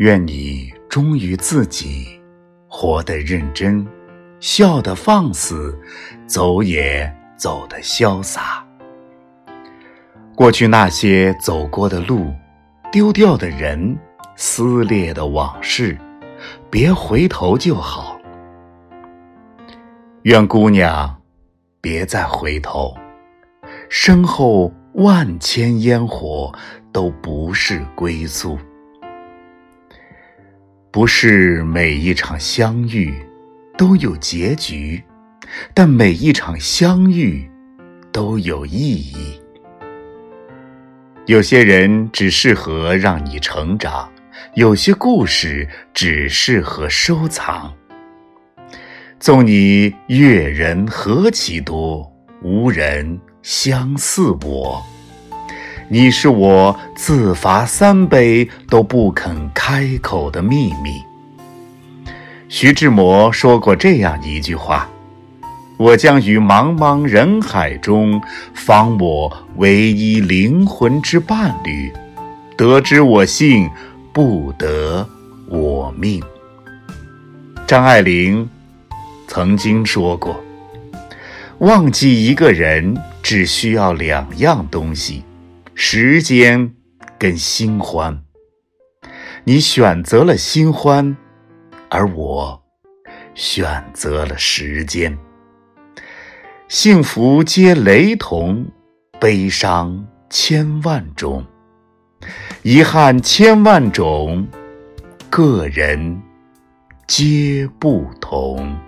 愿你忠于自己，活得认真，笑得放肆，走也走得潇洒。过去那些走过的路，丢掉的人，撕裂的往事，别回头就好。愿姑娘别再回头，身后万千烟火都不是归宿。不是每一场相遇都有结局，但每一场相遇都有意义。有些人只适合让你成长，有些故事只适合收藏。纵你阅人何其多，无人相似我。你是我自罚三杯都不肯开口的秘密。徐志摩说过这样一句话：“我将于茫茫人海中访我唯一灵魂之伴侣，得之我幸，不得我命。”张爱玲曾经说过：“忘记一个人只需要两样东西。”时间跟新欢，你选择了新欢，而我选择了时间。幸福皆雷同，悲伤千万种，遗憾千万种，个人皆不同。